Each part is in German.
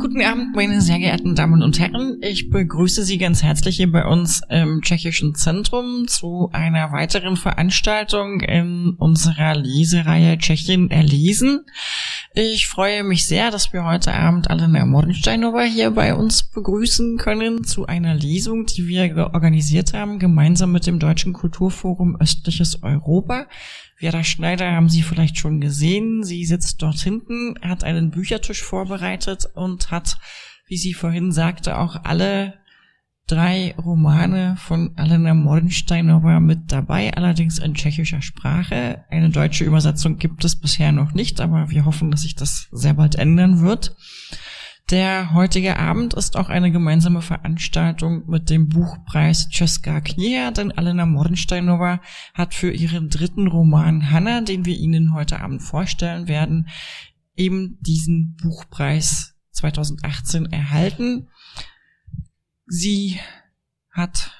Guten Abend, meine sehr geehrten Damen und Herren. Ich begrüße Sie ganz herzlich hier bei uns im Tschechischen Zentrum zu einer weiteren Veranstaltung in unserer Lesereihe Tschechien erlesen. Ich freue mich sehr, dass wir heute Abend Alena Mordensteinova hier bei uns begrüßen können zu einer Lesung, die wir organisiert haben, gemeinsam mit dem Deutschen Kulturforum Östliches Europa. Vera Schneider haben Sie vielleicht schon gesehen. Sie sitzt dort hinten, hat einen Büchertisch vorbereitet und hat, wie sie vorhin sagte, auch alle drei Romane von Alena Mordensteinova mit dabei, allerdings in tschechischer Sprache. Eine deutsche Übersetzung gibt es bisher noch nicht, aber wir hoffen, dass sich das sehr bald ändern wird. Der heutige Abend ist auch eine gemeinsame Veranstaltung mit dem Buchpreis Česká kniha, denn Alena Mordensteinova hat für ihren dritten Roman Hanna, den wir Ihnen heute Abend vorstellen werden, eben diesen Buchpreis 2018 erhalten. Sie hat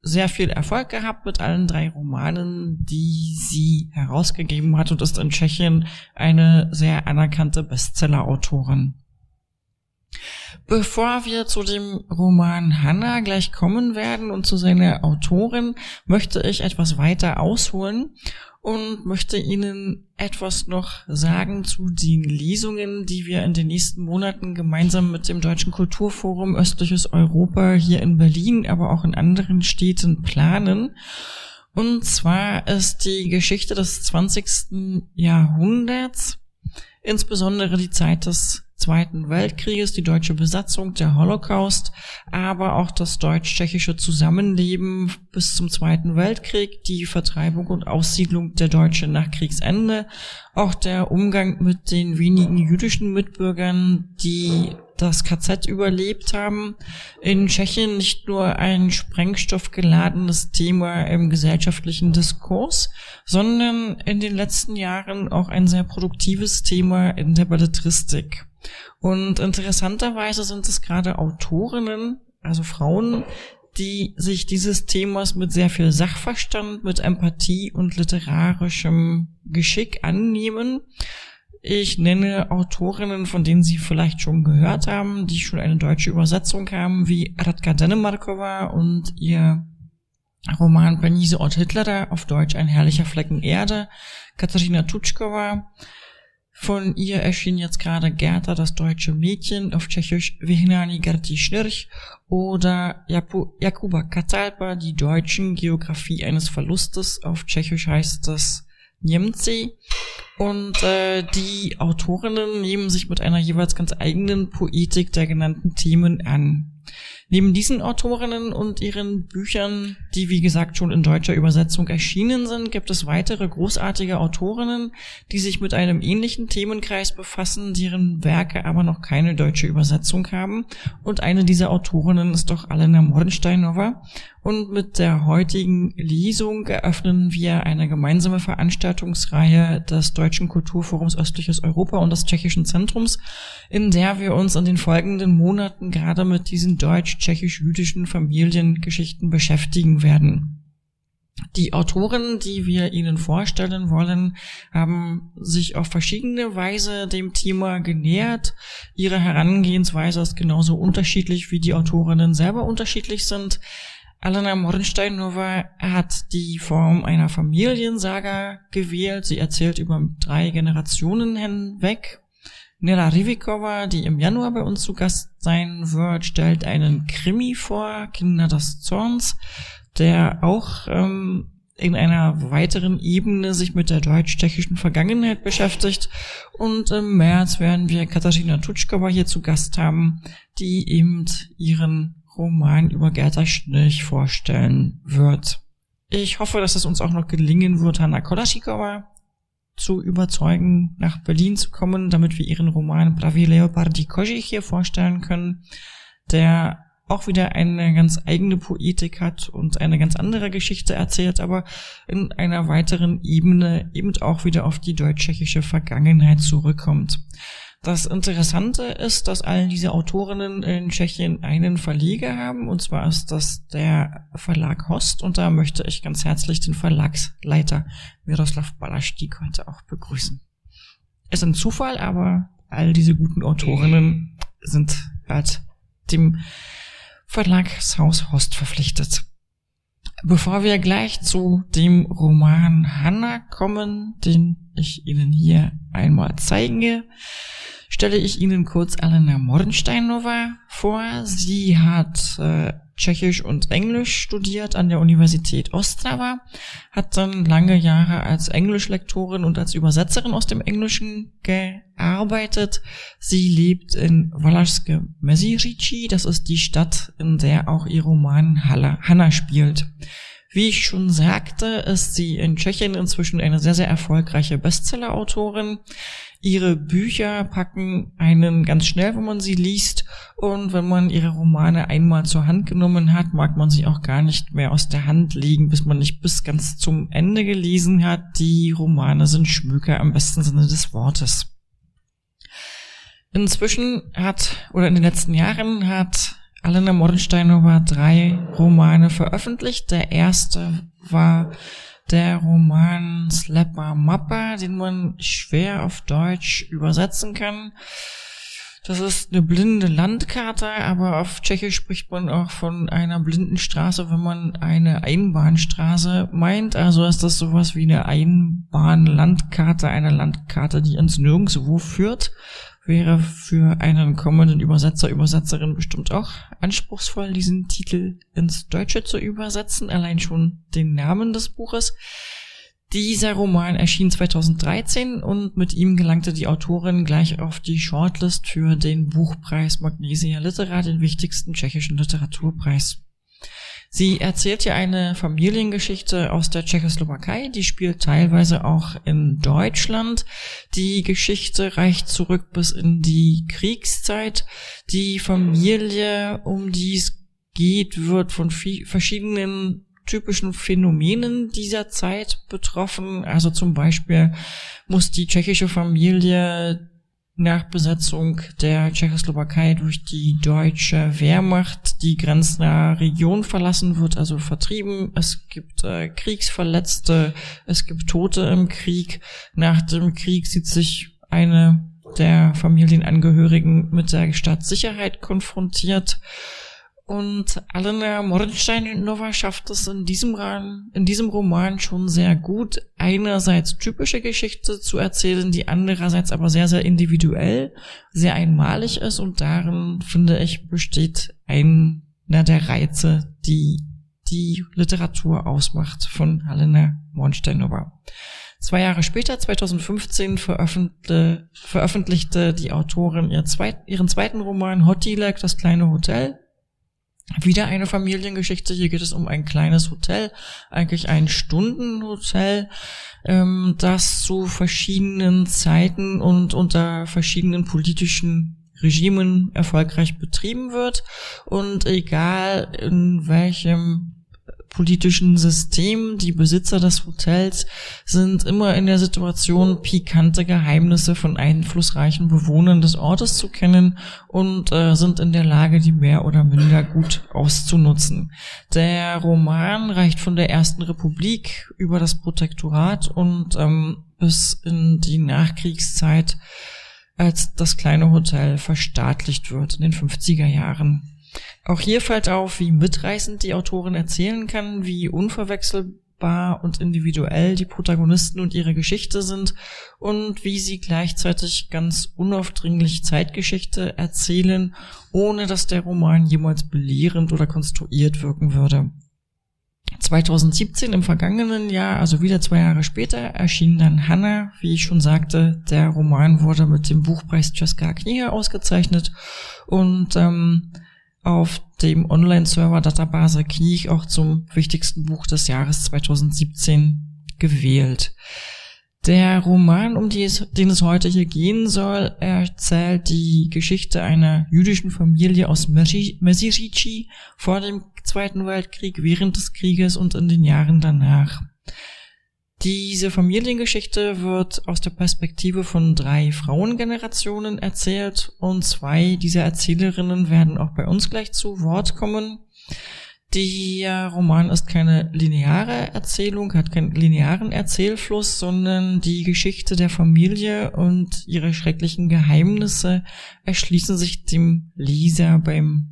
sehr viel Erfolg gehabt mit allen drei Romanen, die sie herausgegeben hat und ist in Tschechien eine sehr anerkannte Bestseller-Autorin. Bevor wir zu dem Roman Hannah gleich kommen werden und zu seiner Autorin, möchte ich etwas weiter ausholen und möchte Ihnen etwas noch sagen zu den Lesungen, die wir in den nächsten Monaten gemeinsam mit dem Deutschen Kulturforum Östliches Europa hier in Berlin, aber auch in anderen Städten planen. Und zwar ist die Geschichte des 20. Jahrhunderts, insbesondere die Zeit des Zweiten Weltkrieges, die deutsche Besatzung, der Holocaust, aber auch das deutsch-tschechische Zusammenleben bis zum Zweiten Weltkrieg, die Vertreibung und Aussiedlung der Deutschen nach Kriegsende, auch der Umgang mit den wenigen jüdischen Mitbürgern, die das KZ überlebt haben. In Tschechien nicht nur ein sprengstoffgeladenes Thema im gesellschaftlichen Diskurs, sondern in den letzten Jahren auch ein sehr produktives Thema in der Belletristik. Und interessanterweise sind es gerade Autorinnen, also Frauen, die sich dieses Themas mit sehr viel Sachverstand, mit Empathie und literarischem Geschick annehmen. Ich nenne Autorinnen, von denen Sie vielleicht schon gehört haben, die schon eine deutsche Übersetzung haben, wie Radka Denemarkova und ihr Roman Benise Ort Hitler, auf Deutsch Ein herrlicher Flecken Erde, Katharina Tutschkova, von ihr erschien jetzt gerade Gerda, das deutsche Mädchen, auf Tschechisch Vihnani Gerti Schnirch oder Jakuba Katalpa, die deutschen Geografie eines Verlustes, auf Tschechisch heißt das Niemcy. Und äh, die Autorinnen nehmen sich mit einer jeweils ganz eigenen Poetik der genannten Themen an. Neben diesen Autorinnen und ihren Büchern, die wie gesagt schon in deutscher Übersetzung erschienen sind, gibt es weitere großartige Autorinnen, die sich mit einem ähnlichen Themenkreis befassen, deren Werke aber noch keine deutsche Übersetzung haben. Und eine dieser Autorinnen ist doch Alena Mordensteinova. Und mit der heutigen Lesung eröffnen wir eine gemeinsame Veranstaltungsreihe des Deutschen Kulturforums Östliches Europa und des Tschechischen Zentrums, in der wir uns in den folgenden Monaten gerade mit diesen deutsch-tschechisch-jüdischen Familiengeschichten beschäftigen werden. Die Autoren, die wir Ihnen vorstellen wollen, haben sich auf verschiedene Weise dem Thema genähert. Ihre Herangehensweise ist genauso unterschiedlich, wie die Autorinnen selber unterschiedlich sind. Alena Mordensteinova hat die Form einer Familiensaga gewählt. Sie erzählt über drei Generationen hinweg. Nela Rivikova, die im Januar bei uns zu Gast sein wird, stellt einen Krimi vor, Kinder des Zorns, der auch ähm, in einer weiteren Ebene sich mit der deutsch-tschechischen Vergangenheit beschäftigt. Und im März werden wir Katharina Tutschkova hier zu Gast haben, die eben ihren Roman über Gerda Schnirch vorstellen wird. Ich hoffe, dass es uns auch noch gelingen wird, Hanna Kolaschikova zu überzeugen, nach Berlin zu kommen, damit wir ihren Roman Pravi Leopardi Kožich hier vorstellen können, der auch wieder eine ganz eigene Poetik hat und eine ganz andere Geschichte erzählt, aber in einer weiteren Ebene eben auch wieder auf die deutsch-tschechische Vergangenheit zurückkommt. Das Interessante ist, dass all diese Autorinnen in Tschechien einen Verleger haben, und zwar ist das der Verlag Host, und da möchte ich ganz herzlich den Verlagsleiter Miroslav Balaschtik heute auch begrüßen. Ist ein Zufall, aber all diese guten Autorinnen sind halt dem Verlagshaus Host verpflichtet. Bevor wir gleich zu dem Roman Hannah kommen, den ich Ihnen hier einmal zeige, stelle ich Ihnen kurz Alena Mordensteinova vor. Sie hat äh, Tschechisch und Englisch studiert an der Universität Ostrava, hat dann lange Jahre als Englischlektorin und als Übersetzerin aus dem Englischen gearbeitet. Sie lebt in Valašské Meziříčí, das ist die Stadt, in der auch ihr Roman Hanna spielt. Wie ich schon sagte, ist sie in Tschechien inzwischen eine sehr, sehr erfolgreiche Bestseller-Autorin. Ihre Bücher packen einen ganz schnell, wenn man sie liest. Und wenn man ihre Romane einmal zur Hand genommen hat, mag man sie auch gar nicht mehr aus der Hand legen, bis man nicht bis ganz zum Ende gelesen hat. Die Romane sind Schmöker im besten Sinne des Wortes. Inzwischen hat, oder in den letzten Jahren hat Alena Mordensteinova drei Romane veröffentlicht. Der erste war der Roman Slapper Mappa, den man schwer auf Deutsch übersetzen kann. Das ist eine blinde Landkarte, aber auf Tschechisch spricht man auch von einer blinden Straße, wenn man eine Einbahnstraße meint. Also ist das sowas wie eine Einbahnlandkarte, eine Landkarte, die ins Nirgendwo führt wäre für einen kommenden Übersetzer, Übersetzerin bestimmt auch anspruchsvoll, diesen Titel ins Deutsche zu übersetzen, allein schon den Namen des Buches. Dieser Roman erschien 2013 und mit ihm gelangte die Autorin gleich auf die Shortlist für den Buchpreis Magnesia Litera, den wichtigsten tschechischen Literaturpreis. Sie erzählt ja eine Familiengeschichte aus der Tschechoslowakei, die spielt teilweise auch in Deutschland. Die Geschichte reicht zurück bis in die Kriegszeit. Die Familie, um die es geht, wird von verschiedenen typischen Phänomenen dieser Zeit betroffen. Also zum Beispiel muss die tschechische Familie nach Besetzung der Tschechoslowakei durch die deutsche Wehrmacht die grenznahe Region verlassen wird, also vertrieben. Es gibt äh, Kriegsverletzte, es gibt Tote im Krieg. Nach dem Krieg sieht sich eine der Familienangehörigen mit der Staatssicherheit konfrontiert. Und Alena Mordenstein-Nova schafft es in diesem, in diesem Roman schon sehr gut, einerseits typische Geschichte zu erzählen, die andererseits aber sehr, sehr individuell, sehr einmalig ist und darin, finde ich, besteht einer der Reize, die die Literatur ausmacht von Alena Mordenstein-Nova. Zwei Jahre später, 2015, veröffentlichte, veröffentlichte die Autorin ihr zweit, ihren zweiten Roman Hotilek, das kleine Hotel, wieder eine Familiengeschichte. Hier geht es um ein kleines Hotel, eigentlich ein Stundenhotel, ähm, das zu verschiedenen Zeiten und unter verschiedenen politischen Regimen erfolgreich betrieben wird. Und egal in welchem politischen System. Die Besitzer des Hotels sind immer in der Situation, pikante Geheimnisse von einflussreichen Bewohnern des Ortes zu kennen und äh, sind in der Lage, die mehr oder minder gut auszunutzen. Der Roman reicht von der Ersten Republik über das Protektorat und ähm, bis in die Nachkriegszeit als das kleine Hotel verstaatlicht wird in den 50er Jahren. Auch hier fällt auf, wie mitreißend die Autorin erzählen kann, wie unverwechselbar und individuell die Protagonisten und ihre Geschichte sind und wie sie gleichzeitig ganz unaufdringlich Zeitgeschichte erzählen, ohne dass der Roman jemals belehrend oder konstruiert wirken würde. 2017 im vergangenen Jahr, also wieder zwei Jahre später, erschien dann Hannah. Wie ich schon sagte, der Roman wurde mit dem Buchpreis Česká kniha ausgezeichnet und ähm, auf dem Online-Server Database Krieg auch zum wichtigsten Buch des Jahres 2017 gewählt. Der Roman, um es, den es heute hier gehen soll, erzählt die Geschichte einer jüdischen Familie aus Mesirici vor dem Zweiten Weltkrieg, während des Krieges und in den Jahren danach. Diese Familiengeschichte wird aus der Perspektive von drei Frauengenerationen erzählt und zwei dieser Erzählerinnen werden auch bei uns gleich zu Wort kommen. Der Roman ist keine lineare Erzählung, hat keinen linearen Erzählfluss, sondern die Geschichte der Familie und ihre schrecklichen Geheimnisse erschließen sich dem Leser beim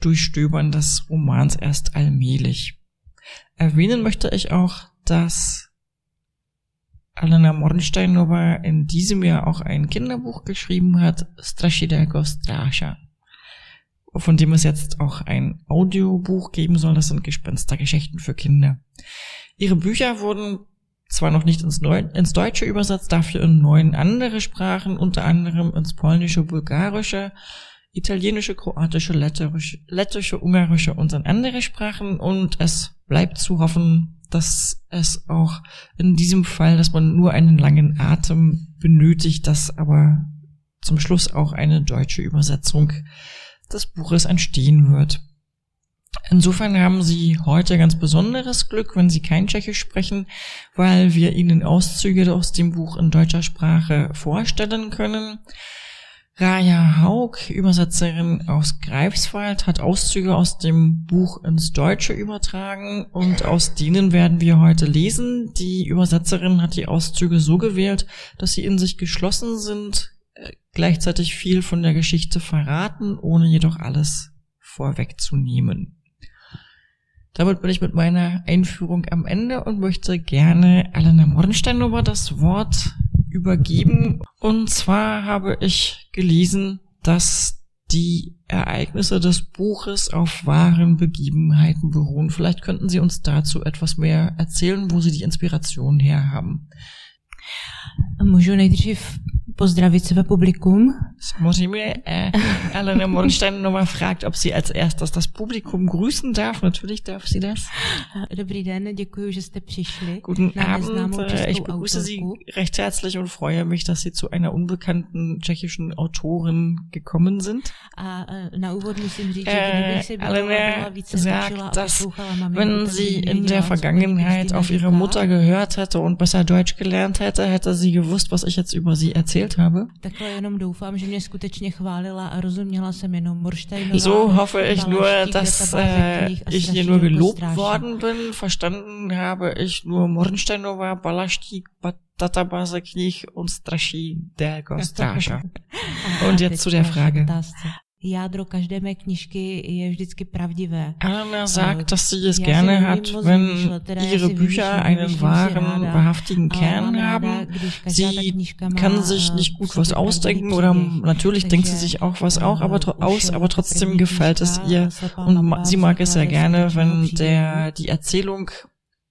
Durchstöbern des Romans erst allmählich. Erwähnen möchte ich auch, dass Alena Mornsteinova in diesem Jahr auch ein Kinderbuch geschrieben hat, Strashidego Strasha von dem es jetzt auch ein Audiobuch geben soll. Das sind Gespenstergeschichten für Kinder. Ihre Bücher wurden zwar noch nicht ins, Neu ins Deutsche übersetzt, dafür in neun andere Sprachen, unter anderem ins Polnische, Bulgarische, Italienische, Kroatische, Lettische, Ungarische und in andere Sprachen. Und es bleibt zu hoffen, dass es auch in diesem Fall, dass man nur einen langen Atem benötigt, dass aber zum Schluss auch eine deutsche Übersetzung des Buches entstehen wird. Insofern haben Sie heute ganz besonderes Glück, wenn Sie kein Tschechisch sprechen, weil wir Ihnen Auszüge aus dem Buch in deutscher Sprache vorstellen können. Raja Haug, Übersetzerin aus Greifswald, hat Auszüge aus dem Buch ins Deutsche übertragen und aus denen werden wir heute lesen. Die Übersetzerin hat die Auszüge so gewählt, dass sie in sich geschlossen sind, gleichzeitig viel von der Geschichte verraten, ohne jedoch alles vorwegzunehmen. Damit bin ich mit meiner Einführung am Ende und möchte gerne Alena Mordensteinova das Wort übergeben. Und zwar habe ich gelesen, dass die Ereignisse des Buches auf wahren Begebenheiten beruhen. Vielleicht könnten Sie uns dazu etwas mehr erzählen, wo Sie die Inspiration her haben. Můžu nejdřív pozdravit své publikum. Samozřejmě äh, Elena Mornsteinova fragt, ob sie als erstes das Publikum grüßen darf. Natürlich darf sie das. Dobrý den, děkuji, že jste přišli. Guten Abend, äh, ich begrüße Sie recht herzlich und freue mich, dass Sie zu einer unbekannten tschechischen Autorin gekommen sind. A äh, na úvod musím říct, äh, že Elena sagt, dass wenn sie in der Vergangenheit auf ihre Mutter gehört hätte und besser Deutsch gelernt hätte, hätte sie gewusst, was ich jetzt über sie erzählt erzählt habe. So hoffe ich nur, dass äh, ich hier nur gelobt worden bin. Verstanden habe ich nur Mornsteinova, Balaštík, Database knih und Straší Dergo Straša. Und jetzt zu der Frage. Jádro každé mé knižky je vždycky pravdivé. Anna sagt, dass sie es gerne hat, wenn ihre Bücher einen wahren, wahrhaftigen Kern haben. Sie kann sich nicht gut was ausdenken oder natürlich denkt sie sich auch was auch aber aus, aber trotzdem gefällt es ihr und sie mag es sehr gerne, wenn der die Erzählung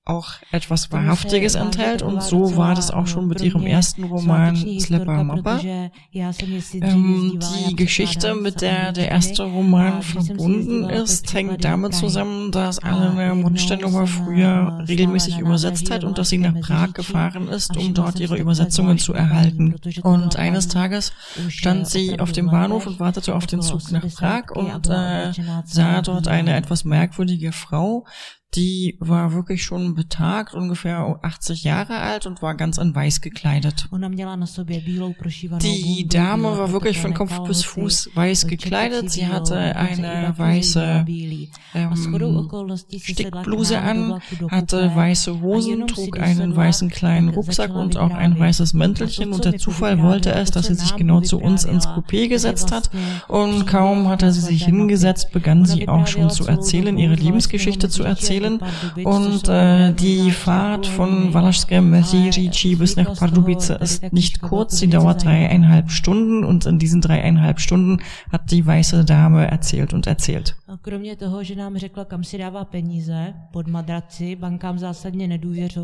auch etwas Wahrhaftiges enthält und so war das auch schon mit ihrem ersten Roman Slapper Mappa. Ähm, die Geschichte, mit der der erste Roman verbunden ist, hängt damit zusammen, dass Anna Mundsteinova früher regelmäßig übersetzt hat und dass sie nach Prag gefahren ist, um dort ihre Übersetzungen zu erhalten. Und eines Tages stand sie auf dem Bahnhof und wartete auf den Zug nach Prag und äh, sah dort eine etwas merkwürdige Frau, die war wirklich schon betagt, ungefähr 80 Jahre alt und war ganz in weiß gekleidet. Die Dame war wirklich von Kopf bis Fuß weiß gekleidet. Sie hatte eine weiße ähm, Stickbluse an, hatte weiße Hosen, trug einen weißen kleinen Rucksack und auch ein weißes Mäntelchen. und der Zufall wollte es, dass sie sich genau zu uns ins Coupé gesetzt hat. und kaum hatte sie sich hingesetzt, begann sie auch schon zu erzählen, ihre Lebensgeschichte zu erzählen erzählen. Und äh, die Fahrt von Valašské Meziříčí bis nach Pardubice ist nicht kurz, sie dauert dreieinhalb Stunden und in diesen dreieinhalb Stunden hat die weiße Dame erzählt und erzählt.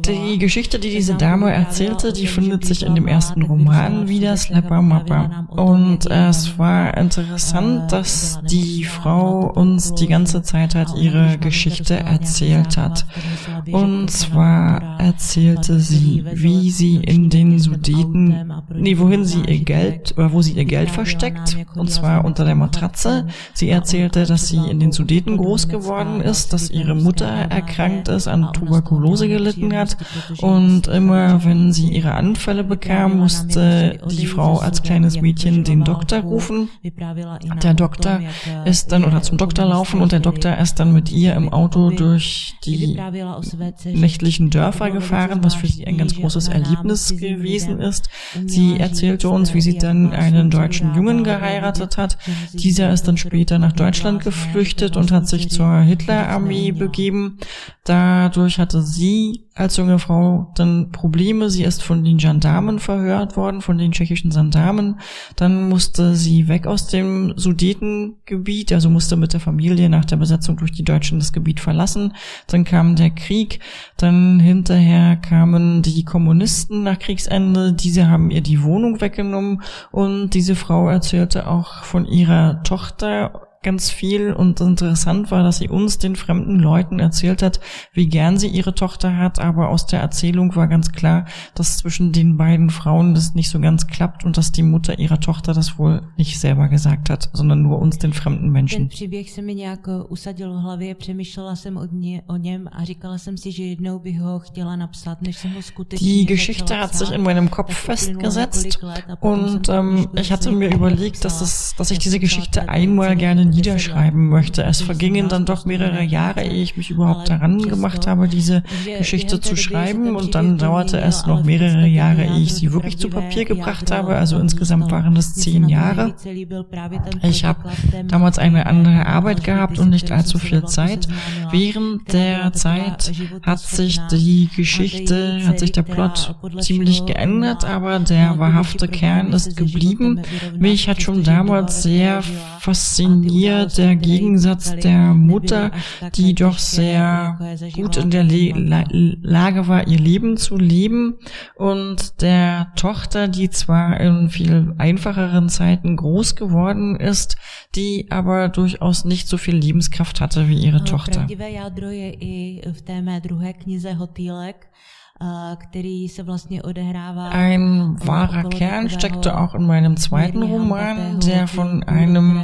Die Geschichte, die diese Dame erzählte, die findet sich in dem ersten Roman wieder, Slapper Mappa. Und es war interessant, dass die Frau uns die ganze Zeit hat ihre Geschichte erzählt erzählt hat. Und zwar erzählte sie, wie sie in den Sudeten, nee, wohin sie ihr Geld, oder wo sie ihr Geld versteckt, und zwar unter der Matratze. Sie erzählte, dass sie in den Sudeten groß geworden ist, dass ihre Mutter erkrankt ist, an Tuberkulose gelitten hat und immer, wenn sie ihre Anfälle bekam, musste die Frau als kleines Mädchen den Doktor rufen. Der Doktor ist dann, oder zum Doktor laufen und der Doktor ist dann mit ihr im Auto durch die nächtlichen Dörfer gefahren, was für sie ein ganz großes Erlebnis gewesen ist. Sie erzählte uns, wie sie dann einen deutschen Jungen geheiratet hat. Dieser ist dann später nach Deutschland geflüchtet und hat sich zur Hitlerarmee begeben. Dadurch hatte sie als junge Frau dann Probleme. Sie ist von den Gendarmen verhört worden, von den tschechischen Gendarmen. Dann musste sie weg aus dem Sudetengebiet, also musste mit der Familie nach der Besetzung durch die Deutschen das Gebiet verlassen. Dann kam der Krieg. Dann hinterher kamen die Kommunisten nach Kriegsende. Diese haben ihr die Wohnung weggenommen und diese Frau erzählte auch von ihrer Tochter ganz viel und interessant war, dass sie uns, den fremden Leuten, erzählt hat, wie gern sie ihre Tochter hat, aber aus der Erzählung war ganz klar, dass zwischen den beiden Frauen das nicht so ganz klappt und dass die Mutter ihrer Tochter das wohl nicht selber gesagt hat, sondern nur uns, den fremden Menschen. Die Geschichte hat sich in meinem Kopf festgesetzt und ähm, ich hatte mir überlegt, dass, es, dass ich diese Geschichte einmal gerne niederschreiben möchte. Es vergingen dann doch mehrere Jahre, ehe ich mich überhaupt daran gemacht habe, diese Geschichte zu schreiben. Und dann dauerte es noch mehrere Jahre, ehe ich sie wirklich zu Papier gebracht habe. Also insgesamt waren es zehn Jahre. Ich habe damals eine andere Arbeit gehabt und nicht allzu viel Zeit. Während der Zeit hat sich die Geschichte, hat sich der Plot ziemlich geändert, aber der wahrhafte Kern ist geblieben. Mich hat schon damals sehr fasziniert, hier der Gegensatz der Mutter, die doch sehr gut in der Le La Lage war, ihr Leben zu leben, und der Tochter, die zwar in viel einfacheren Zeiten groß geworden ist, die aber durchaus nicht so viel Lebenskraft hatte wie ihre Tochter. Ein wahrer Kern steckte auch in meinem zweiten Roman, der von einem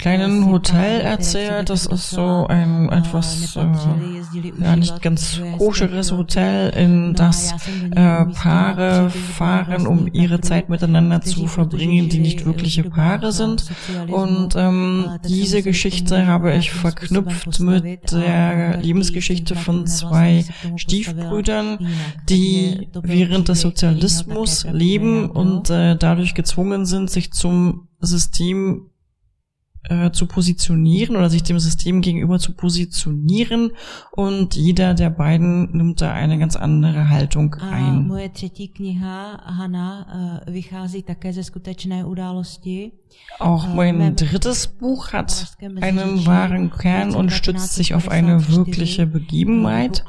kleinen Hotel erzählt. Das ist so ein etwas äh, ja nicht ganz koscheres Hotel, in das äh, Paare fahren, um ihre Zeit miteinander zu verbringen, die nicht wirkliche Paare sind. Und ähm, diese Geschichte habe ich verknüpft mit der Lebensgeschichte von zwei Stiefbrüdern, die während des Sozialismus leben und äh, dadurch gezwungen sind, sich zum System äh, zu positionieren oder sich dem System gegenüber zu positionieren und jeder der beiden nimmt da eine ganz andere Haltung ein. moje třetí kniha Hanna äh, vychází také ze skutečné události. Auch mein drittes Buch hat einen wahren Kern und stützt sich auf eine wirkliche Begebenheit.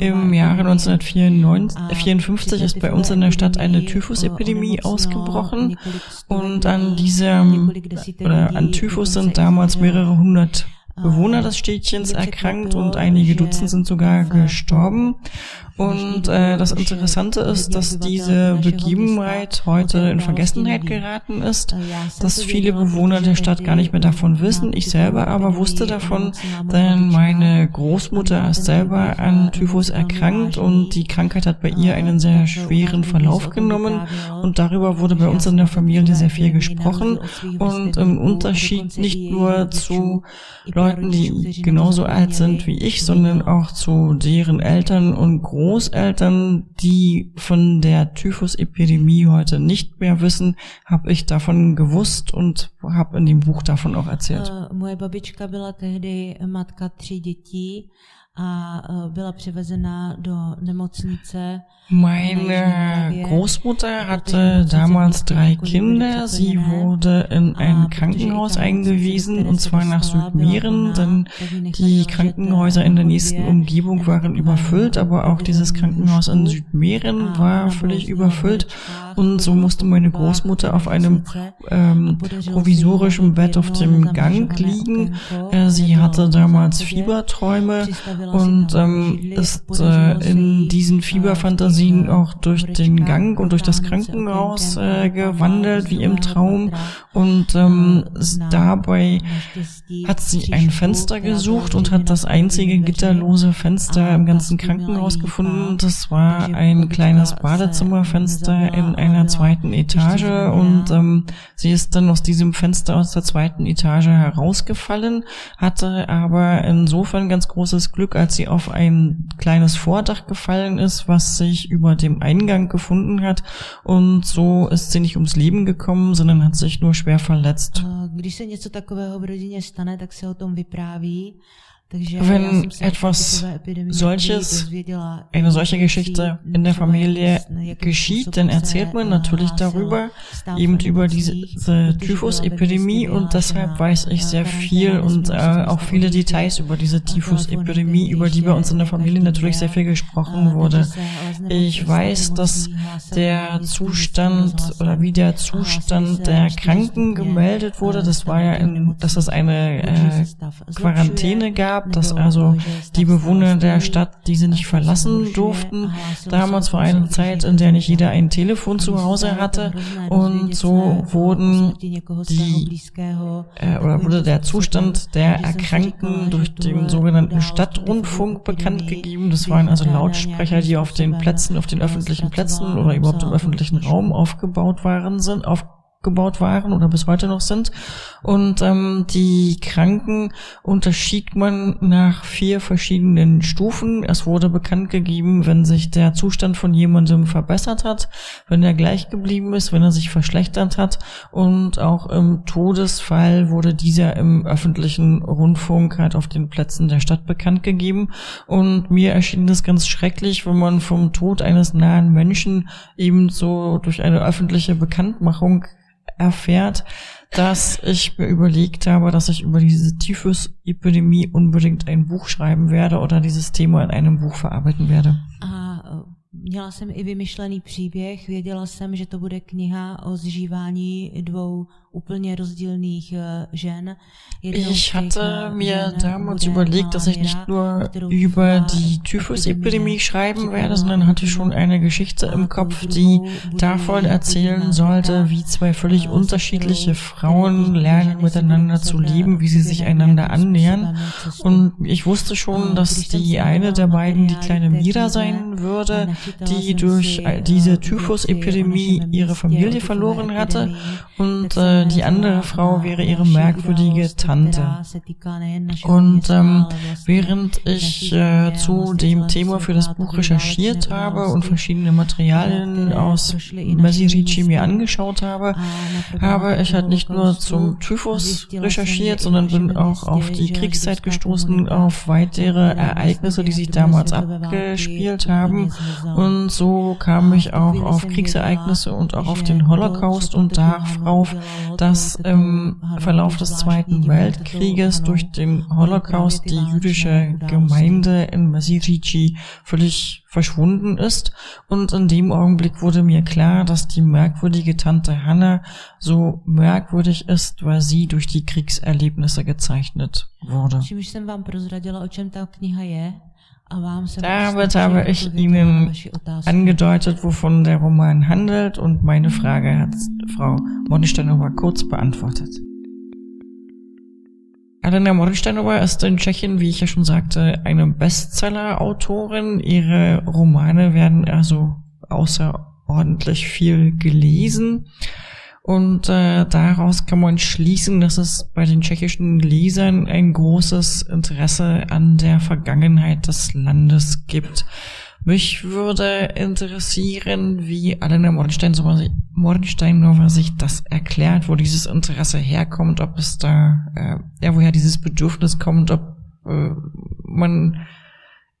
Im Jahre 1954 ist bei uns in der Stadt eine Typhusepidemie ausgebrochen und an diesem oder an Typhus sind damals mehrere hundert Bewohner des Städtchens erkrankt und einige Dutzend sind sogar gestorben. Und äh, das Interessante ist, dass diese Begebenheit heute in Vergessenheit geraten ist, dass viele Bewohner der Stadt gar nicht mehr davon wissen. Ich selber aber wusste davon, denn meine Großmutter ist selber an Typhus erkrankt und die Krankheit hat bei ihr einen sehr schweren Verlauf genommen und darüber wurde bei uns in der Familie sehr viel gesprochen und im Unterschied nicht nur zu Leuten, die genauso alt sind wie ich, sondern auch zu deren Eltern und Großeltern die von der Typhusepidemie heute nicht mehr wissen, habe ich davon gewusst und habe in dem Buch davon auch erzählt. Uh, moje babička byla tehdy matka tří dětí a e, byla přivezena do nemocnice. Meine Großmutter hatte damals drei Kinder. Sie wurde in ein Krankenhaus eingewiesen, und zwar nach Südmähren, denn die Krankenhäuser in der nächsten Umgebung waren überfüllt, aber auch dieses Krankenhaus in Südmähren war völlig überfüllt. Und so musste meine Großmutter auf einem ähm, provisorischen Bett auf dem Gang liegen. Äh, sie hatte damals Fieberträume und ähm, ist äh, in diesen Fieberfantasien auch durch den Gang und durch das Krankenhaus äh, gewandelt, wie im Traum. Und ähm, dabei hat sie ein Fenster gesucht und hat das einzige gitterlose Fenster im ganzen Krankenhaus gefunden. Das war ein kleines Badezimmerfenster in einer zweiten Etage und ähm, sie ist dann aus diesem Fenster aus der zweiten Etage herausgefallen, hatte aber insofern ganz großes Glück, als sie auf ein kleines Vordach gefallen ist, was sich über dem Eingang gefunden hat. Und so ist sie nicht ums Leben gekommen, sondern hat sich nur schwer verletzt. Když se něco takového v rodině stane, tak se o tom vypráví wenn etwas solches, eine solche Geschichte in der Familie geschieht, dann erzählt man natürlich darüber, eben über diese, Typhusepidemie und deshalb weiß ich sehr viel und äh, auch viele Details über diese Typhusepidemie, über die bei uns in der Familie natürlich sehr viel gesprochen wurde. Ich weiß, dass der Zustand oder wie der Zustand der Kranken gemeldet wurde, das war ja, in, dass es eine äh, Quarantäne gab, gab, dass also die Bewohner der Stadt diese nicht verlassen durften. Damals war eine Zeit, in der nicht jeder ein Telefon zu Hause hatte und so wurden die äh, oder wurde der Zustand der Erkrankten durch den sogenannten Stadtrundfunk bekannt gegeben. Das waren also Lautsprecher, die auf den Plätzen, auf den öffentlichen Plätzen oder überhaupt im öffentlichen Raum aufgebaut waren, sind, auf gebaut waren oder bis heute noch sind. Und ähm, die Kranken unterschied man nach vier verschiedenen Stufen. Es wurde bekannt gegeben, wenn sich der Zustand von jemandem verbessert hat, wenn er gleich geblieben ist, wenn er sich verschlechtert hat. Und auch im Todesfall wurde dieser im öffentlichen Rundfunk halt auf den Plätzen der Stadt bekannt gegeben. Und mir erschien das ganz schrecklich, wenn man vom Tod eines nahen Menschen eben so durch eine öffentliche Bekanntmachung erfährt, dass ich mir überlegt habe, dass ich über diese Typhus-Epidemie unbedingt ein Buch schreiben werde oder dieses Thema in einem Buch verarbeiten werde. Měla jsem i vymyšlený příběh, věděla jsem, že to bude kniha o zžívání dvou úplně rozdílných Žen. Ich hatte mir damals überlegt, dass ich nicht nur über die Typhus-Epidemie schreiben werde, sondern hatte schon eine Geschichte im Kopf, die davon erzählen sollte, wie zwei völlig unterschiedliche Frauen lernen miteinander zu leben, wie sie sich einander annähern. Und ich wusste schon, dass die eine der beiden die kleine Mira sein würde, die durch diese Typhus-Epidemie ihre Familie verloren hatte und äh, die andere Frau wäre ihre merkwürdige Tante. Und ähm, während ich äh, zu dem Thema für das Buch recherchiert habe und verschiedene Materialien aus Mesirici mir angeschaut habe, habe ich halt nicht nur zum Typhus recherchiert, sondern bin auch auf die Kriegszeit gestoßen, auf weitere Ereignisse, die sich damals abgespielt haben. Und so kam ich auch auf Kriegsereignisse und auch auf den Holocaust und darauf, dass im Verlauf des Zweiten Weltkrieges durch den Holocaust die jüdische Gemeinde in Masirici völlig verschwunden ist. Und in dem Augenblick wurde mir klar, dass die merkwürdige Tante Hannah so merkwürdig ist, weil sie durch die Kriegserlebnisse gezeichnet wurde. Damit habe ich Ihnen angedeutet, wovon der Roman handelt und meine Frage hat Frau Mordensteinova kurz beantwortet. Alena Mordensteinova ist in Tschechien, wie ich ja schon sagte, eine Bestseller-Autorin. Ihre Romane werden also außerordentlich viel gelesen. Und äh, daraus kann man schließen, dass es bei den tschechischen Lesern ein großes Interesse an der Vergangenheit des Landes gibt. Mich würde interessieren, wie Alena Mordensteinova sich das erklärt, wo dieses Interesse herkommt, ob es da, äh, ja, woher dieses Bedürfnis kommt, ob äh, man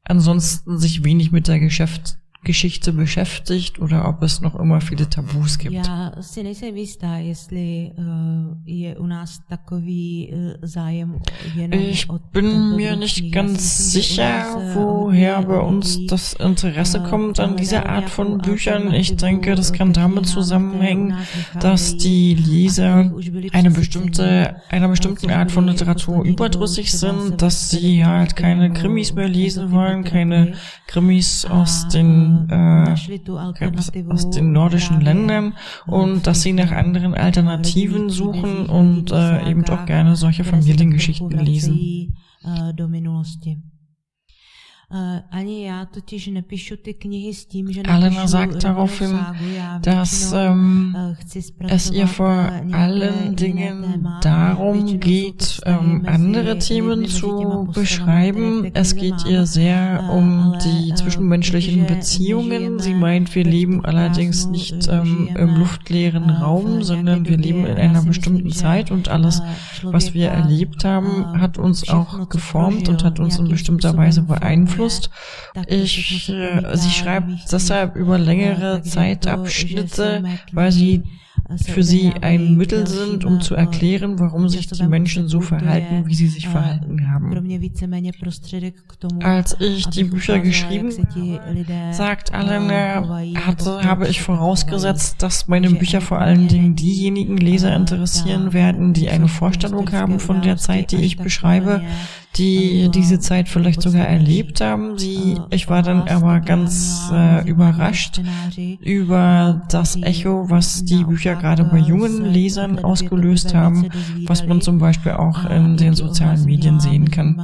ansonsten sich wenig mit der Geschäft Geschichte beschäftigt oder ob es noch immer viele Tabus gibt. Já si nejsem jistá, jestli uh, je u nás takový uh, zájem jenom Ich bin mir nicht ganz sicher, woher bei uns das Interesse kommt an dieser Art von Büchern. Ich denke, das kann damit zusammenhängen, dass die Leser eine bestimmte, einer bestimmten Art von Literatur überdrüssig sind, dass sie halt keine Krimis mehr lesen wollen, keine Krimis aus den, äh, aus den nordischen Ländern und dass sie nach anderen Alternativen suchen und äh, eben auch gerne solche Familiengeschichten lesen. Alena sagt daraufhin, dass ähm, es ihr vor allen Dingen. Darum geht, ähm, andere Themen zu beschreiben. Es geht ihr sehr um die zwischenmenschlichen Beziehungen. Sie meint, wir leben allerdings nicht ähm, im luftleeren Raum, sondern wir leben in einer bestimmten Zeit und alles, was wir erlebt haben, hat uns auch geformt und hat uns in bestimmter Weise beeinflusst beeinflusst. Ich, äh, sie schreibt deshalb über längere Zeitabschnitte, weil sie für sie ein Mittel sind, um zu erklären, warum sich die Menschen so verhalten, wie sie sich verhalten haben. Als ich die Bücher geschrieben sagt Alena, hatte, habe ich vorausgesetzt, dass meine Bücher vor allen Dingen diejenigen Leser interessieren werden, die eine Vorstellung haben von der Zeit, die ich beschreibe, die diese Zeit vielleicht sogar erlebt haben. Sie, ich war dann aber ganz äh, überrascht über das Echo, was die Bücher gerade bei jungen Lesern ausgelöst haben, was man zum Beispiel auch in den sozialen Medien sehen kann.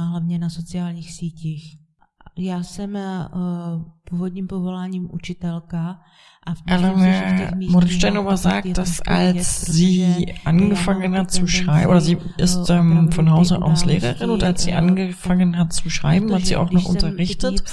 Původním povoláním učitelka Elena Moristenova sagt, dass als sie angefangen hat zu schreiben, oder sie ist ähm, von Hause aus Lehrerin und als sie angefangen hat zu schreiben, hat sie auch noch unterrichtet.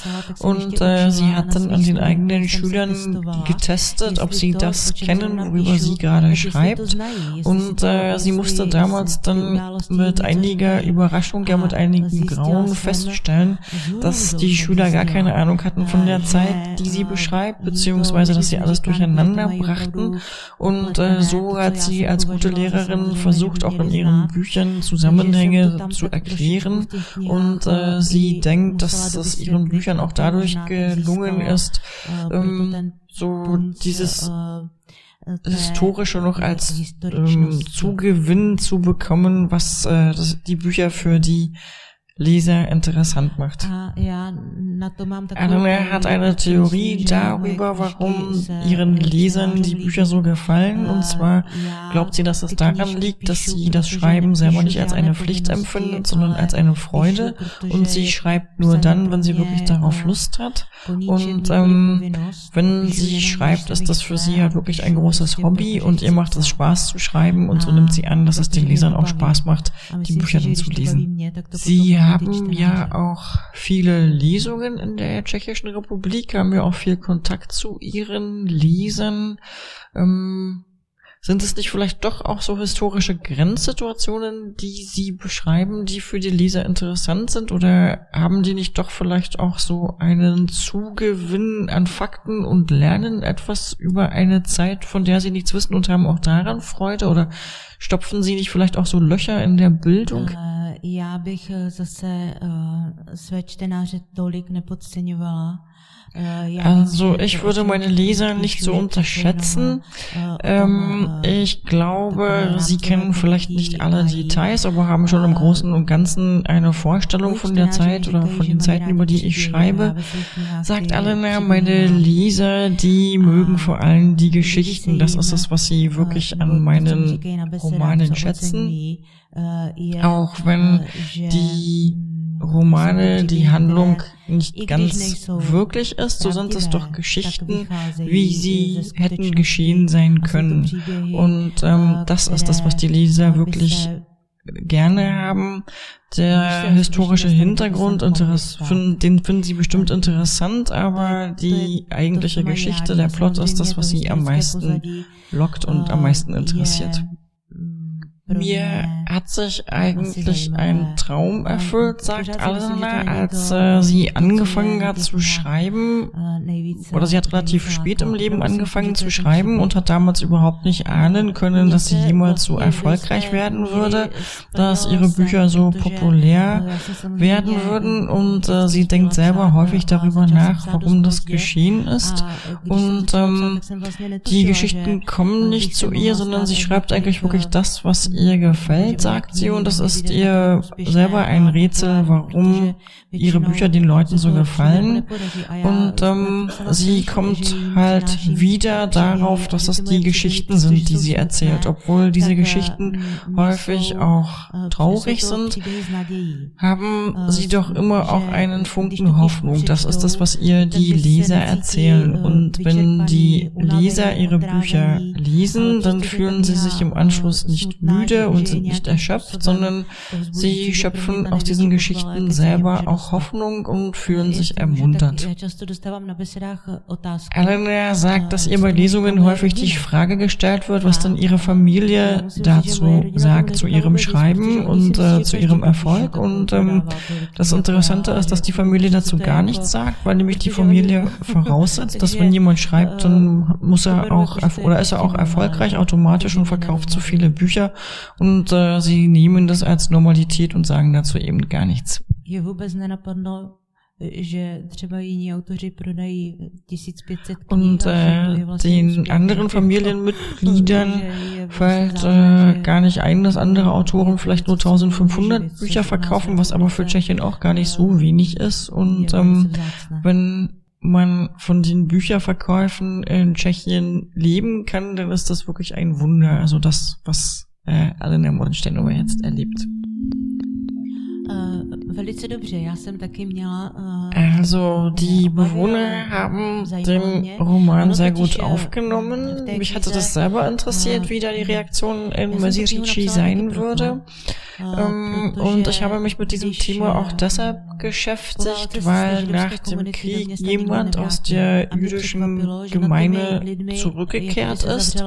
und äh, sie hat dann an den eigenen Schülern getestet, ob sie das kennen, worüber sie gerade schreibt. und äh, sie musste damals dann mit einiger Überraschung, ja mit einigen Grauen feststellen, dass die Schüler gar keine Ahnung hatten von der Zeit, die sie beschreibt, beziehungsweise dass sie alles durcheinander brachten. Und äh, so hat sie als gute Lehrerin versucht, auch in ihren Büchern Zusammenhänge zu erklären. Und äh, sie denkt, dass es ihren Büchern auch dadurch gelungen ist, ähm, so dieses historische noch als ähm, Zugewinn zu bekommen, was äh, das, die Bücher für die Leser interessant macht. Anne hat eine Theorie darüber, warum ihren Lesern die Bücher so gefallen. Und zwar glaubt sie, dass es daran liegt, dass sie das Schreiben selber nicht als eine Pflicht empfindet, sondern als eine Freude. Und sie schreibt nur dann, wenn sie wirklich darauf Lust hat. Und ähm, wenn sie schreibt, ist das für sie halt wirklich ein großes Hobby und ihr macht es Spaß zu schreiben und so nimmt sie an, dass es den Lesern auch Spaß macht, die Bücher dann zu lesen. Sie haben ja auch viele Lesungen in der Tschechischen Republik, haben wir auch viel Kontakt zu ihren Lesern. Ähm, sind es nicht vielleicht doch auch so historische Grenzsituationen, die Sie beschreiben, die für die Leser interessant sind? Oder haben die nicht doch vielleicht auch so einen Zugewinn an Fakten und lernen etwas über eine Zeit, von der sie nichts wissen und haben auch daran Freude? Oder stopfen sie nicht vielleicht auch so Löcher in der Bildung? Já bych zase své čtenáře tolik nepodceňovala. Also ich würde meine Leser nicht so unterschätzen. Ähm, ich glaube, sie kennen vielleicht nicht alle Details, aber haben schon im Großen und Ganzen eine Vorstellung von der Zeit oder von den Zeiten, über die ich schreibe. Sagt Alena, meine Leser, die mögen vor allem die Geschichten. Das ist es, was sie wirklich an meinen Romanen schätzen. Auch wenn die Romane die Handlung nicht ganz wirklich ist, so sind es doch Geschichten, wie sie hätten geschehen sein können. Und ähm, das ist das, was die Leser wirklich gerne haben. Der historische Hintergrund, den finden sie bestimmt interessant, aber die eigentliche Geschichte, der Plot ist das, was sie am meisten lockt und am meisten interessiert. Mir hat sich eigentlich ein Traum erfüllt, sagt Alena, als äh, sie angefangen hat zu schreiben, oder sie hat relativ spät im Leben angefangen zu schreiben und hat damals überhaupt nicht ahnen können, dass sie jemals so erfolgreich werden würde, dass ihre Bücher so populär werden würden und äh, sie denkt selber häufig darüber nach, warum das geschehen ist. und ähm, die Geschichten kommen nicht zu ihr, sondern sie schreibt eigentlich wirklich das, was ihr gefällt, sagt sie und das ist ihr selber ein Rätsel, warum ihre Bücher den Leuten so gefallen und ähm, sie kommt halt wieder darauf, dass es die Geschichten sind, die sie erzählt, obwohl diese Geschichten häufig auch traurig sind, haben sie doch immer auch einen Funken Hoffnung. Das ist das, was ihr die Leser erzählen. Und wenn die Leser ihre Bücher lesen, dann fühlen sie sich im Anschluss nicht müde und sind nicht erschöpft, sondern sie schöpfen aus diesen Geschichten selber auch Hoffnung und fühlen sich ermuntert. Elena sagt, dass ihr bei Lesungen häufig die Frage gestellt wird, was dann ihre Familie dazu sagt, zu ihrem Schreiben und äh, zu ihrem Erfolg. Und ähm, das Interessante ist, dass die Familie dazu gar nichts sagt, weil nämlich die Familie voraussetzt, dass wenn jemand schreibt, dann muss er auch oder ist er auch erfolgreich automatisch und verkauft so viele Bücher und äh, sie nehmen das als Normalität und sagen dazu eben gar nichts že třeba jiní autoři prodají 1500 Und äh, den anderen Familienmitgliedern fällt äh, gar nicht ein, dass andere Autoren vielleicht nur 1500 Bücher verkaufen, was aber für Tschechien auch gar nicht so wenig ist. Und ähm, wenn man von den Bücherverkäufen in Tschechien leben kann, dann ist das wirklich ein Wunder. Also das, was äh, Alena Morgensteinova jetzt erlebt. Also, die Bewohner haben den Roman sehr gut aufgenommen. Mich hatte das selber interessiert, wie da die Reaktion in Mesirici sein würde. Und ich habe mich mit diesem Thema auch deshalb beschäftigt, weil nach dem Krieg jemand aus der jüdischen Gemeinde zurückgekehrt ist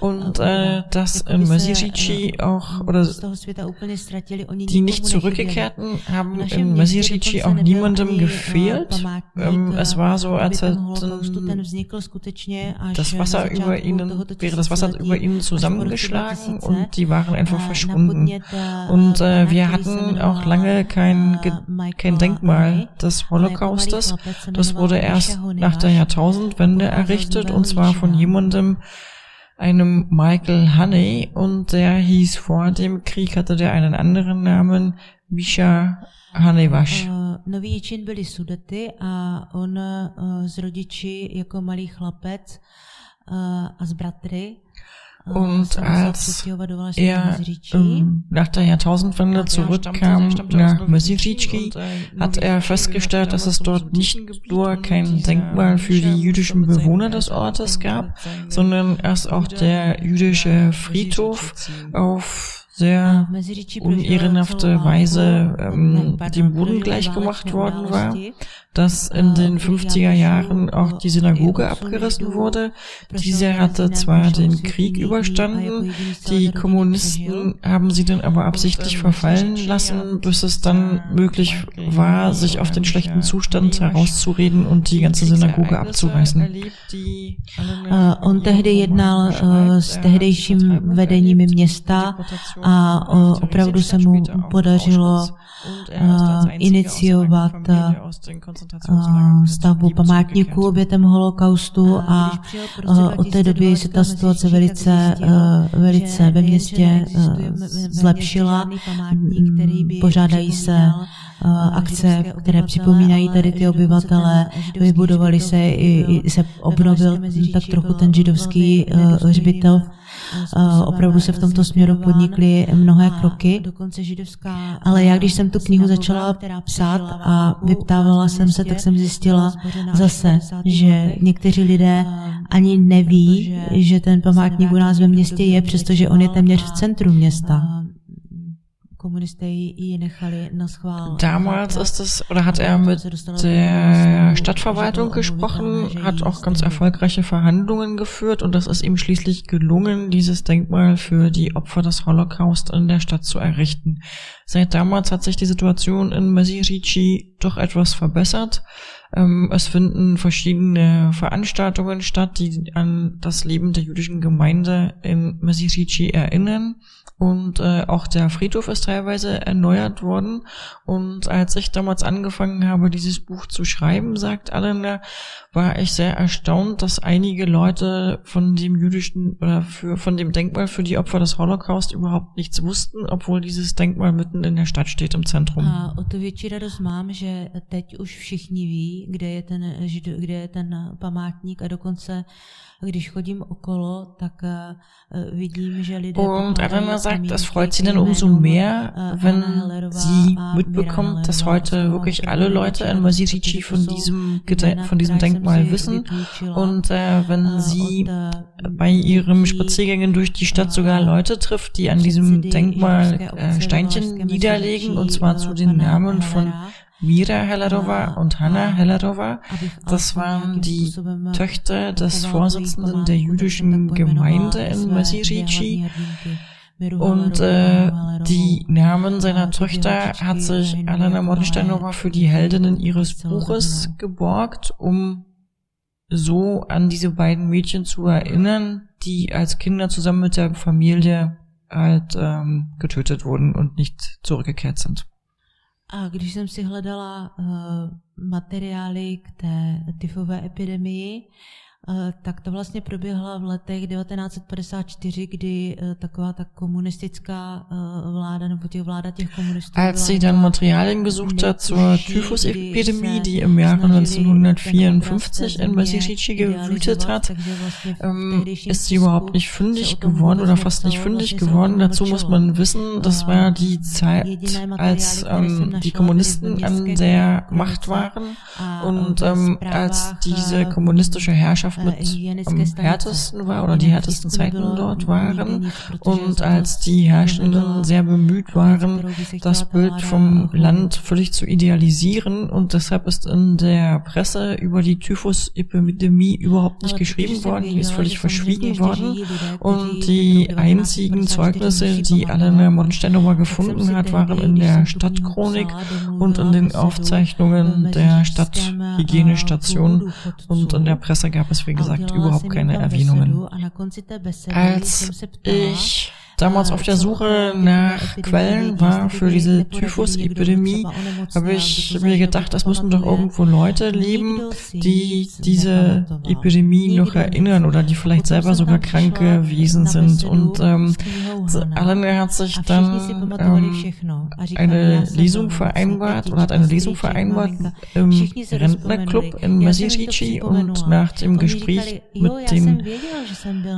und äh, dass in Mesirici auch, oder die nicht zurückgekehrten haben in Mesirici auch niemandem gefehlt. Ähm, es war so, als hätten das Wasser über ihnen, wäre das Wasser über ihnen zusammengeschlagen und die waren einfach verschwunden. Und äh, wir hatten auch lange kein, kein Denkmal des Holocaustes. Das wurde erst nach der Jahrtausendwende errichtet und zwar von jemandem, einem Michael Honey und der hieß vor dem Krieg, hatte der einen anderen Namen, Misha Honeywash. Noví Čin byli Sudety a on z rodiči jako malý chlapec a z bratry und als er ähm, nach der Jahrtausendwende zurückkam nach Mesiricki, hat er festgestellt, dass es dort nicht nur kein Denkmal für die jüdischen Bewohner des Ortes gab, sondern erst auch der jüdische Friedhof auf sehr unehrenhafte Weise ähm, dem Boden gleichgemacht worden war, dass in den 50er Jahren auch die Synagoge abgerissen wurde. Diese hatte zwar den Krieg überstanden, die Kommunisten haben sie dann aber absichtlich verfallen lassen, bis es dann möglich war, sich auf den schlechten Zustand herauszureden und die ganze Synagoge abzureißen. On tehdy jednal s tehdejším vedením města a opravdu se mu podařilo iniciovat stavbu památníků obětem holokaustu a od té doby se ta situace velice, velice ve městě zlepšila. Pořádají se akce, které připomínají tady ty obyvatele, vybudovali se, i, i se obnovil tak trochu ten židovský hřbitov opravdu se v tomto směru podnikly mnohé kroky, ale já, když jsem tu knihu začala psát a vyptávala jsem se, tak jsem zjistila zase, že někteří lidé ani neví, že ten památník u nás ve městě je, přestože on je téměř v centru města Damals ist es, oder hat er mit der Stadtverwaltung gesprochen, hat auch ganz erfolgreiche Verhandlungen geführt und das ist ihm schließlich gelungen, dieses Denkmal für die Opfer des Holocaust in der Stadt zu errichten. Seit damals hat sich die Situation in Mesirici doch etwas verbessert. Ähm, es finden verschiedene Veranstaltungen statt, die an das Leben der jüdischen Gemeinde in Mesirici erinnern. Und äh, auch der Friedhof ist teilweise erneuert worden. Und als ich damals angefangen habe, dieses Buch zu schreiben, sagt Alena, war ich sehr erstaunt, dass einige Leute von dem jüdischen oder für, von dem Denkmal für die Opfer des Holocaust überhaupt nichts wussten, obwohl dieses Denkmal mitten in der Stadt steht im Zentrum. A kde je ten, kde je ten památník a dokonce když chodím okolo, tak uh, vidím, že lidé Und Anna sagt, es freut sie dann umso mehr, wenn sie mitbekommt, dass heute wirklich alle Leute in Masirici von diesem, von diesem Denkmal wissen. und äh, wenn sie bei ihren Spaziergängen durch die Stadt sogar Leute trifft, die an diesem Denkmal äh, Steinchen niederlegen und zwar zu den Namen von Mira Hellerova und Hanna Hellerova. Das waren die Töchter des Vorsitzenden der jüdischen Gemeinde in Masirici. Und äh, die Namen seiner Töchter hat sich Alena Mordensteinova für die Heldinnen ihres Buches geborgt, um so an diese beiden Mädchen zu erinnern, die als Kinder zusammen mit der Familie halt ähm, getötet wurden und nicht zurückgekehrt sind. A když jsem si hledala uh, materiály k té tyfové epidemii, tak to vlastně proběhla v letech 1954, kdy eh, taková ta komunistická eh, vláda nebo těch vláda těch komunistů. Als sie dann Materialien gesucht hat zur Typhusepidemie, die im Jahre 1954 in Masirici gewütet hat, ist sie überhaupt nicht fündig geworden oder fast nicht fündig geworden. Dazu muss man wissen, das war die Zeit, als ähm, die Kommunisten an der Macht waren und ähm, als diese kommunistische Herrschaft Gesellschaft mit am härtesten war oder die härtesten Zeiten dort waren und als die Herrschenden sehr bemüht waren, das Bild vom Land völlig zu idealisieren und deshalb ist in der Presse über die Typhus-Epidemie überhaupt nicht geschrieben worden, die ist völlig verschwiegen worden und die einzigen Zeugnisse, die Alena Monstenowa gefunden hat, waren in der Stadtchronik und in den Aufzeichnungen der Stadthygienestation und in der Presse gab es wie gesagt, überhaupt keine Erwähnungen. Als ich damals auf der Suche nach Quellen war für diese Typhus-Epidemie, habe ich mir gedacht, es müssen doch irgendwo Leute leben, die diese Epidemie noch erinnern oder die vielleicht selber sogar krank gewesen sind. Und ähm, Alan hat sich dann ähm, eine Lesung vereinbart oder hat eine Lesung vereinbart im Rentnerclub in Masirici und nach dem Gespräch mit den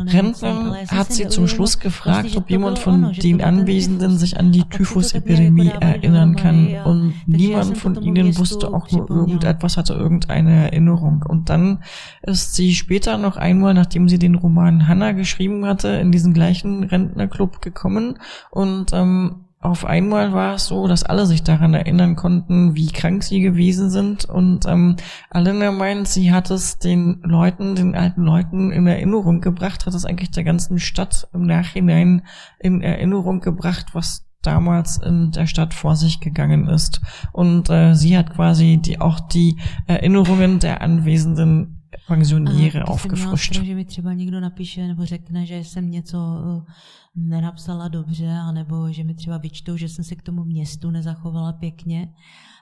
Rentnern hat sie zum Schluss gefragt, ob ob jemand von den Anwesenden sich an die Typhusepidemie erinnern kann und niemand von ihnen wusste auch nur irgendetwas, hatte irgendeine Erinnerung. Und dann ist sie später noch einmal, nachdem sie den Roman Hannah geschrieben hatte, in diesen gleichen Rentnerclub gekommen und ähm, auf einmal war es so, dass alle sich daran erinnern konnten, wie krank sie gewesen sind. Und ähm, Alina meint, sie hat es den Leuten, den alten Leuten in Erinnerung gebracht, hat es eigentlich der ganzen Stadt im Nachhinein in Erinnerung gebracht, was damals in der Stadt vor sich gegangen ist. Und äh, sie hat quasi die auch die Erinnerungen der anwesenden Pensionäre aufgefrischt. Že mi třeba někdo napíše nebo řekne, že jsem něco eh, nenapsala dobře, anebo že mi třeba vyčtou, že jsem se k tomu městu nezachovala pěkně.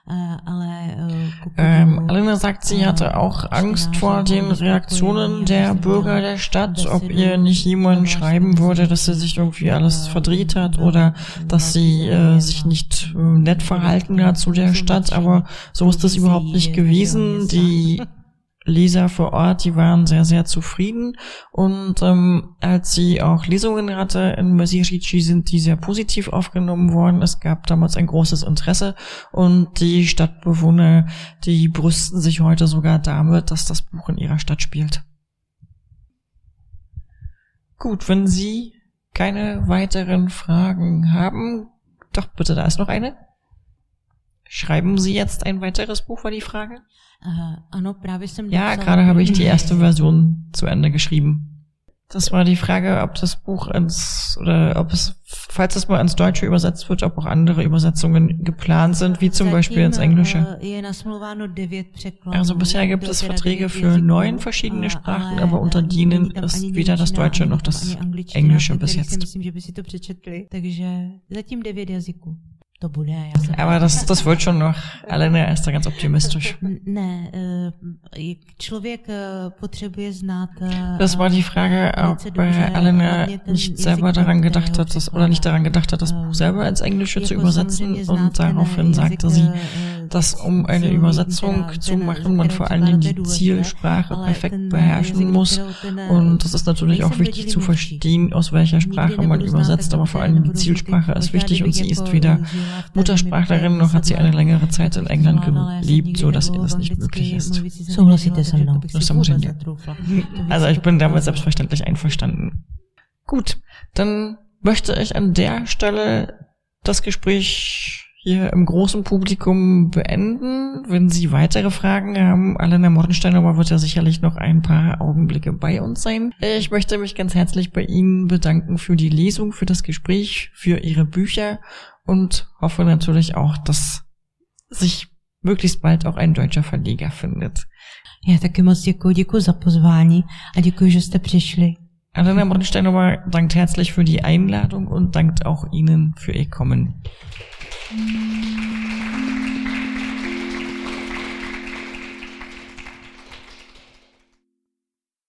Äh, äh, ähm, Alina sagt, sie hatte auch Angst vor den Reaktionen der Bürger der Stadt, ob ihr nicht jemand schreiben würde, dass sie sich irgendwie alles verdreht hat oder dass sie äh, sich nicht äh, nett verhalten hat zu der Stadt, aber so ist das überhaupt nicht gewesen. Die Leser vor Ort, die waren sehr, sehr zufrieden. Und ähm, als sie auch Lesungen hatte in Masirici, sind die sehr positiv aufgenommen worden. Es gab damals ein großes Interesse und die Stadtbewohner, die brüsten sich heute sogar damit, dass das Buch in ihrer Stadt spielt. Gut, wenn Sie keine weiteren Fragen haben, Doch, bitte, da ist noch eine. Schreiben Sie jetzt ein weiteres Buch, war die Frage? Ja, gerade habe ich die erste Version zu Ende geschrieben. Das war die Frage, ob das Buch ins, oder ob es, falls es mal ins Deutsche übersetzt wird, ob auch andere Übersetzungen geplant sind, wie zum Beispiel ins Englische. Also bisher gibt es Verträge für neun verschiedene Sprachen, aber unter denen ist weder das Deutsche noch das Englische bis jetzt. Já se Aber das, das wird schon noch. Elena ist da ganz optimistisch. Ne, člověk potřebuje znát. Das war die Frage, ob Elena nicht selber daran gedacht hat, das, oder nicht daran gedacht hat, das Buch selber ins Englische zu übersetzen. Und daraufhin sagte sie, dass um eine Übersetzung zu machen, man vor allen Dingen die Zielsprache perfekt beherrschen muss. Und das ist natürlich auch wichtig zu verstehen, aus welcher Sprache man übersetzt. Aber vor allem die Zielsprache ist wichtig und sie ist weder Muttersprachlerin, noch hat sie eine längere Zeit in England gelebt, so dass ihr das nicht möglich ist. Also ich bin damit selbstverständlich einverstanden. Gut, dann möchte ich an der Stelle das Gespräch hier im großen Publikum beenden. Wenn Sie weitere Fragen haben, Alena Mordensteiner wird ja sicherlich noch ein paar Augenblicke bei uns sein. Ich möchte mich ganz herzlich bei Ihnen bedanken für die Lesung, für das Gespräch, für Ihre Bücher und hoffe natürlich auch, dass sich möglichst bald auch ein deutscher Verleger findet. Ja, taky moc děkuji, děkuji za pozvání a děkuji, že jste přišli. Alena Mordensteinova dankt herzlich für die Einladung und dankt auch Ihnen für Ihr Kommen. Mm-hmm.